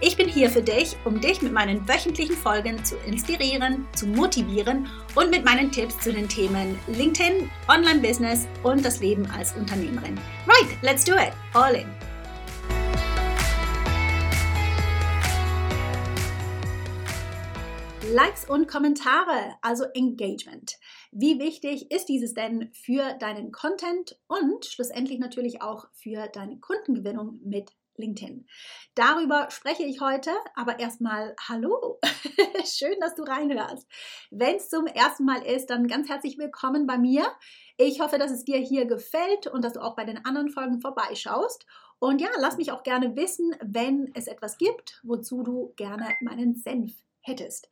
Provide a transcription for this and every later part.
Ich bin hier für dich, um dich mit meinen wöchentlichen Folgen zu inspirieren, zu motivieren und mit meinen Tipps zu den Themen LinkedIn, Online-Business und das Leben als Unternehmerin. Right, let's do it. All in. Likes und Kommentare, also Engagement. Wie wichtig ist dieses denn für deinen Content und schlussendlich natürlich auch für deine Kundengewinnung mit LinkedIn. Darüber spreche ich heute, aber erstmal Hallo. Schön, dass du reinhörst. Wenn es zum ersten Mal ist, dann ganz herzlich willkommen bei mir. Ich hoffe, dass es dir hier gefällt und dass du auch bei den anderen Folgen vorbeischaust. Und ja, lass mich auch gerne wissen, wenn es etwas gibt, wozu du gerne meinen Senf hättest.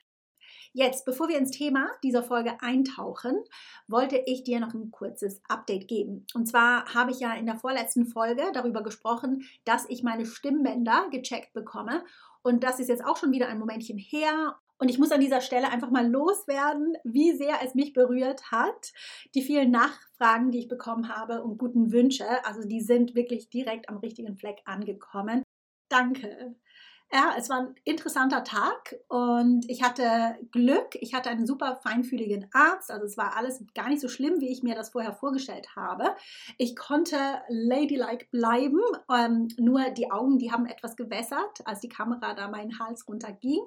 Jetzt, bevor wir ins Thema dieser Folge eintauchen, wollte ich dir noch ein kurzes Update geben. Und zwar habe ich ja in der vorletzten Folge darüber gesprochen, dass ich meine Stimmbänder gecheckt bekomme. Und das ist jetzt auch schon wieder ein Momentchen her. Und ich muss an dieser Stelle einfach mal loswerden, wie sehr es mich berührt hat. Die vielen Nachfragen, die ich bekommen habe und guten Wünsche, also die sind wirklich direkt am richtigen Fleck angekommen. Danke. Ja, es war ein interessanter Tag und ich hatte Glück. Ich hatte einen super feinfühligen Arzt. Also es war alles gar nicht so schlimm, wie ich mir das vorher vorgestellt habe. Ich konnte ladylike bleiben. Ähm, nur die Augen, die haben etwas gewässert, als die Kamera da meinen Hals runterging.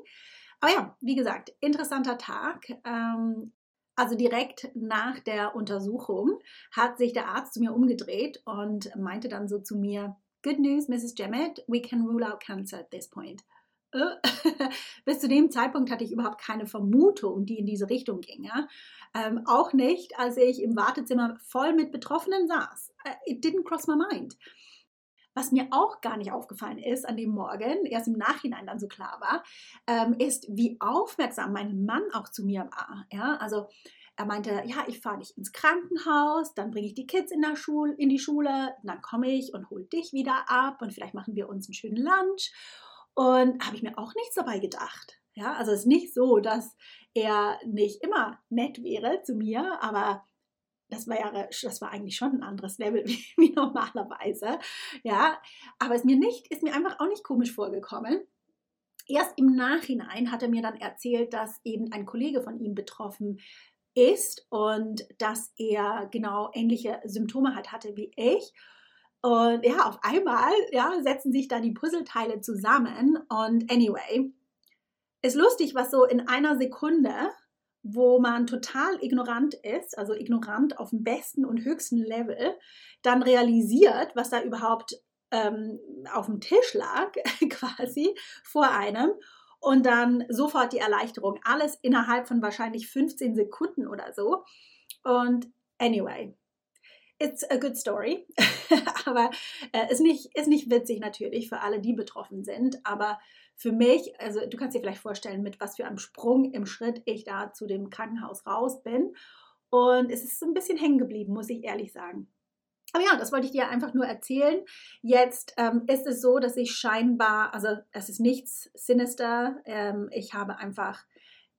Aber ja, wie gesagt, interessanter Tag. Ähm, also direkt nach der Untersuchung hat sich der Arzt zu mir umgedreht und meinte dann so zu mir, Good news, Mrs. Jemmett, we can rule out cancer at this point. Äh, bis zu dem Zeitpunkt hatte ich überhaupt keine Vermutung, die in diese Richtung ging. Ja? Ähm, auch nicht, als ich im Wartezimmer voll mit Betroffenen saß. Äh, it didn't cross my mind. Was mir auch gar nicht aufgefallen ist an dem Morgen, erst im Nachhinein dann so klar war, ähm, ist, wie aufmerksam mein Mann auch zu mir war. Ja, also er meinte, ja, ich fahre dich ins Krankenhaus, dann bringe ich die Kids in, der Schule, in die Schule, dann komme ich und hole dich wieder ab und vielleicht machen wir uns einen schönen Lunch. Und habe ich mir auch nichts dabei gedacht. Ja, also es ist nicht so, dass er nicht immer nett wäre zu mir, aber das war ja, das war eigentlich schon ein anderes Level wie, wie normalerweise. Ja, aber es mir nicht, ist mir einfach auch nicht komisch vorgekommen. Erst im Nachhinein hat er mir dann erzählt, dass eben ein Kollege von ihm betroffen ist und dass er genau ähnliche Symptome hat, hatte wie ich. Und ja, auf einmal ja, setzen sich da die Puzzleteile zusammen. Und anyway, ist lustig, was so in einer Sekunde, wo man total ignorant ist, also ignorant auf dem besten und höchsten Level, dann realisiert, was da überhaupt ähm, auf dem Tisch lag, quasi vor einem und dann sofort die Erleichterung. Alles innerhalb von wahrscheinlich 15 Sekunden oder so. Und anyway, it's a good story. aber äh, ist, nicht, ist nicht witzig natürlich für alle, die betroffen sind. Aber für mich, also du kannst dir vielleicht vorstellen, mit was für einem Sprung im Schritt ich da zu dem Krankenhaus raus bin. Und es ist ein bisschen hängen geblieben, muss ich ehrlich sagen. Aber ja, das wollte ich dir einfach nur erzählen. Jetzt ähm, ist es so, dass ich scheinbar, also es ist nichts sinister. Ähm, ich habe einfach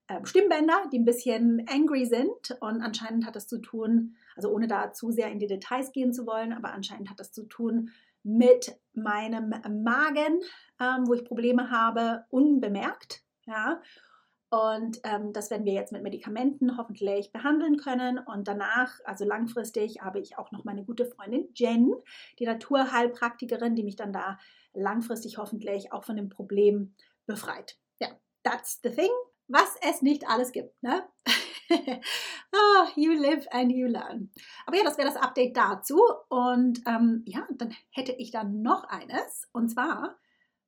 ähm, Stimmbänder, die ein bisschen angry sind und anscheinend hat das zu tun, also ohne da zu sehr in die Details gehen zu wollen, aber anscheinend hat das zu tun mit meinem Magen, ähm, wo ich Probleme habe, unbemerkt. Ja, und ähm, das werden wir jetzt mit Medikamenten hoffentlich behandeln können. Und danach, also langfristig, habe ich auch noch meine gute Freundin Jen, die Naturheilpraktikerin, die mich dann da langfristig hoffentlich auch von dem Problem befreit. Ja, that's the thing. Was es nicht alles gibt, ne? oh, you live and you learn. Aber ja, das wäre das Update dazu. Und ähm, ja, dann hätte ich dann noch eines. Und zwar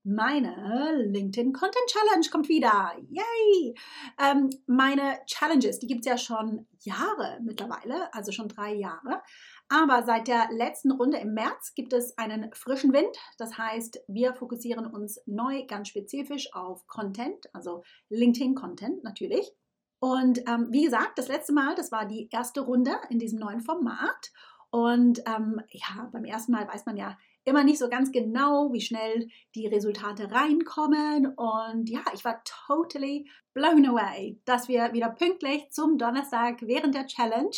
meine LinkedIn Content Challenge kommt wieder. Yay! Ähm, meine Challenges, die gibt es ja schon Jahre mittlerweile, also schon drei Jahre. Aber seit der letzten Runde im März gibt es einen frischen Wind. Das heißt, wir fokussieren uns neu ganz spezifisch auf Content, also LinkedIn Content natürlich. Und ähm, wie gesagt, das letzte Mal, das war die erste Runde in diesem neuen Format. Und ähm, ja, beim ersten Mal weiß man ja immer nicht so ganz genau, wie schnell die Resultate reinkommen. Und ja, ich war totally blown away, dass wir wieder pünktlich zum Donnerstag während der Challenge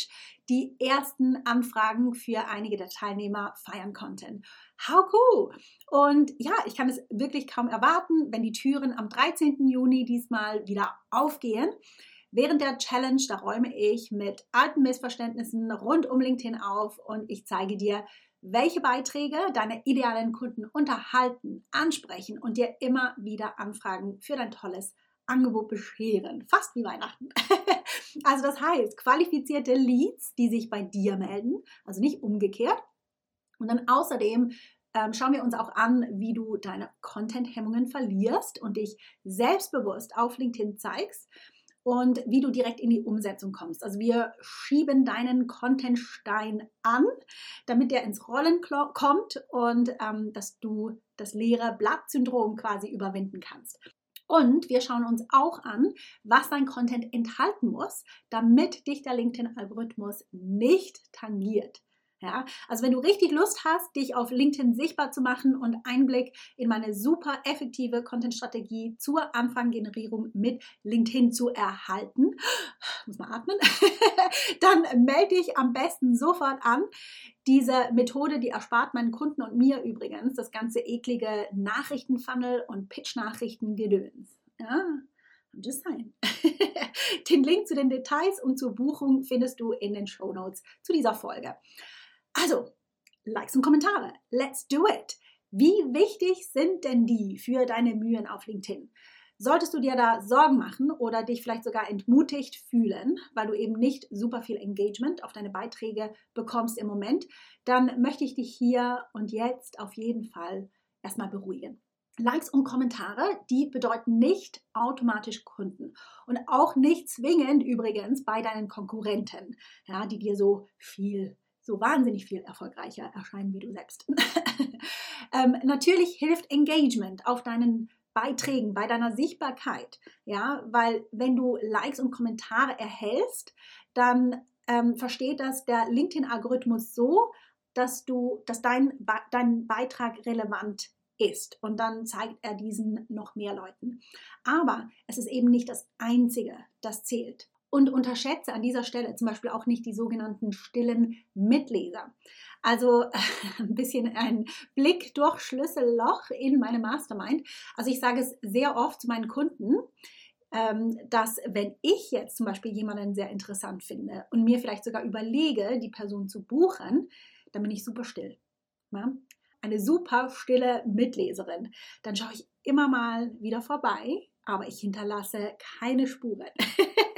die ersten Anfragen für einige der Teilnehmer feiern konnten. How cool! Und ja, ich kann es wirklich kaum erwarten, wenn die Türen am 13. Juni diesmal wieder aufgehen. Während der Challenge, da räume ich mit alten Missverständnissen rund um LinkedIn auf und ich zeige dir, welche Beiträge deine idealen Kunden unterhalten, ansprechen und dir immer wieder Anfragen für dein tolles Angebot bescheren. Fast wie Weihnachten. also das heißt, qualifizierte Leads, die sich bei dir melden, also nicht umgekehrt. Und dann außerdem ähm, schauen wir uns auch an, wie du deine Content-Hemmungen verlierst und dich selbstbewusst auf LinkedIn zeigst und wie du direkt in die Umsetzung kommst. Also wir schieben deinen Contentstein an, damit der ins Rollen kommt und ähm, dass du das leere Blatt-Syndrom quasi überwinden kannst. Und wir schauen uns auch an, was dein Content enthalten muss, damit dich der LinkedIn-Algorithmus nicht tangiert. Ja, also wenn du richtig Lust hast, dich auf LinkedIn sichtbar zu machen und Einblick in meine super effektive Content-Strategie zur Anfanggenerierung mit LinkedIn zu erhalten, muss man atmen, dann melde dich am besten sofort an. Diese Methode, die erspart meinen Kunden und mir übrigens das ganze eklige Nachrichtenfunnel und Pitch-Nachrichten-Gedöns. Ja, just saying. den Link zu den Details und zur Buchung findest du in den Show Notes zu dieser Folge. Also, Likes und Kommentare. Let's do it. Wie wichtig sind denn die für deine Mühen auf LinkedIn? Solltest du dir da Sorgen machen oder dich vielleicht sogar entmutigt fühlen, weil du eben nicht super viel Engagement auf deine Beiträge bekommst im Moment, dann möchte ich dich hier und jetzt auf jeden Fall erstmal beruhigen. Likes und Kommentare, die bedeuten nicht automatisch Kunden und auch nicht zwingend übrigens bei deinen Konkurrenten, ja, die dir so viel so wahnsinnig viel erfolgreicher erscheinen wie du selbst. ähm, natürlich hilft Engagement auf deinen Beiträgen, bei deiner Sichtbarkeit, ja, weil wenn du Likes und Kommentare erhältst, dann ähm, versteht das der LinkedIn-Algorithmus so, dass du, dass dein, dein Beitrag relevant ist und dann zeigt er diesen noch mehr Leuten. Aber es ist eben nicht das Einzige, das zählt und unterschätze an dieser Stelle zum Beispiel auch nicht die sogenannten stillen Mitleser. Also ein bisschen ein Blick durch Schlüsselloch in meine Mastermind. Also ich sage es sehr oft zu meinen Kunden, ähm, dass wenn ich jetzt zum Beispiel jemanden sehr interessant finde und mir vielleicht sogar überlege, die Person zu buchen, dann bin ich super still. Eine super stille Mitleserin. Dann schaue ich immer mal wieder vorbei, aber ich hinterlasse keine Spuren.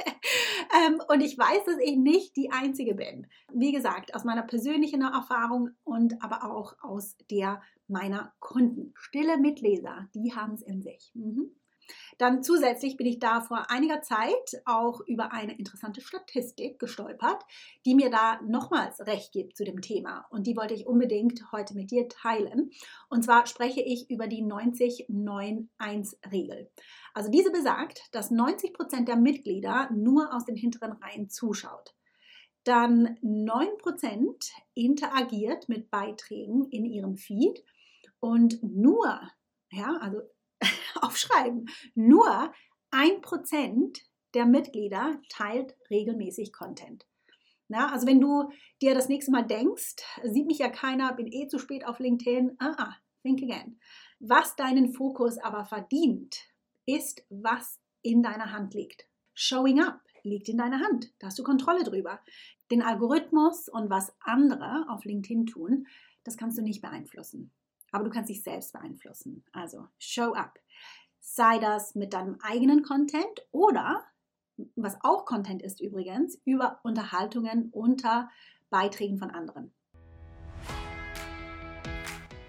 Ähm, und ich weiß, dass ich nicht die Einzige bin. Wie gesagt, aus meiner persönlichen Erfahrung und aber auch aus der meiner Kunden. Stille Mitleser, die haben es in sich. Mhm. Dann zusätzlich bin ich da vor einiger Zeit auch über eine interessante Statistik gestolpert, die mir da nochmals recht gibt zu dem Thema. Und die wollte ich unbedingt heute mit dir teilen. Und zwar spreche ich über die 90-9-1-Regel. Also diese besagt, dass 90 Prozent der Mitglieder nur aus den hinteren Reihen zuschaut. Dann 9 Prozent interagiert mit Beiträgen in ihrem Feed und nur, ja, also aufschreiben. Nur ein Prozent der Mitglieder teilt regelmäßig Content. Na, also wenn du dir das nächste Mal denkst, sieht mich ja keiner, bin eh zu spät auf LinkedIn, ah, ah, think again. Was deinen Fokus aber verdient, ist, was in deiner Hand liegt. Showing up liegt in deiner Hand. Da hast du Kontrolle drüber. Den Algorithmus und was andere auf LinkedIn tun, das kannst du nicht beeinflussen. Aber du kannst dich selbst beeinflussen. Also show up. Sei das mit deinem eigenen Content oder, was auch Content ist übrigens, über Unterhaltungen unter Beiträgen von anderen.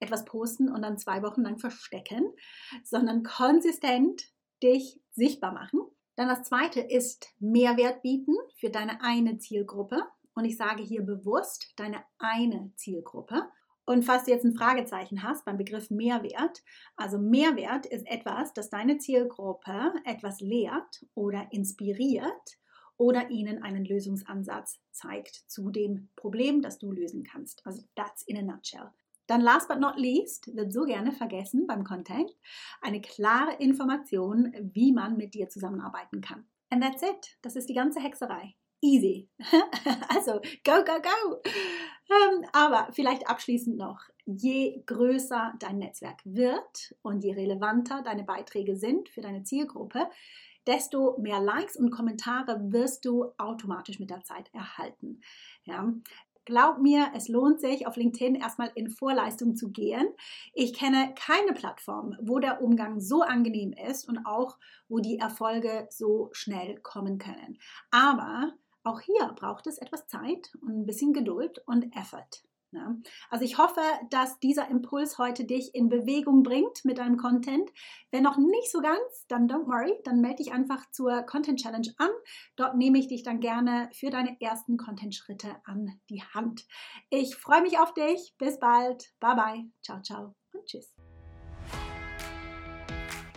etwas posten und dann zwei Wochen lang verstecken, sondern konsistent dich sichtbar machen. Dann das zweite ist Mehrwert bieten für deine eine Zielgruppe. Und ich sage hier bewusst deine eine Zielgruppe. Und falls du jetzt ein Fragezeichen hast beim Begriff Mehrwert, also Mehrwert ist etwas, das deine Zielgruppe etwas lehrt oder inspiriert oder ihnen einen Lösungsansatz zeigt zu dem Problem, das du lösen kannst. Also that's in a nutshell. Dann last but not least wird so gerne vergessen beim Content eine klare Information, wie man mit dir zusammenarbeiten kann. And that's it. Das ist die ganze Hexerei. Easy. also, go, go, go. Ähm, aber vielleicht abschließend noch, je größer dein Netzwerk wird und je relevanter deine Beiträge sind für deine Zielgruppe, desto mehr Likes und Kommentare wirst du automatisch mit der Zeit erhalten. Ja, Glaub mir, es lohnt sich, auf LinkedIn erstmal in Vorleistung zu gehen. Ich kenne keine Plattform, wo der Umgang so angenehm ist und auch, wo die Erfolge so schnell kommen können. Aber auch hier braucht es etwas Zeit und ein bisschen Geduld und Effort. Ja. Also ich hoffe, dass dieser Impuls heute dich in Bewegung bringt mit deinem Content. Wenn noch nicht so ganz, dann don't worry, dann melde dich einfach zur Content Challenge an. Dort nehme ich dich dann gerne für deine ersten Content-Schritte an die Hand. Ich freue mich auf dich. Bis bald. Bye bye. Ciao, ciao und tschüss.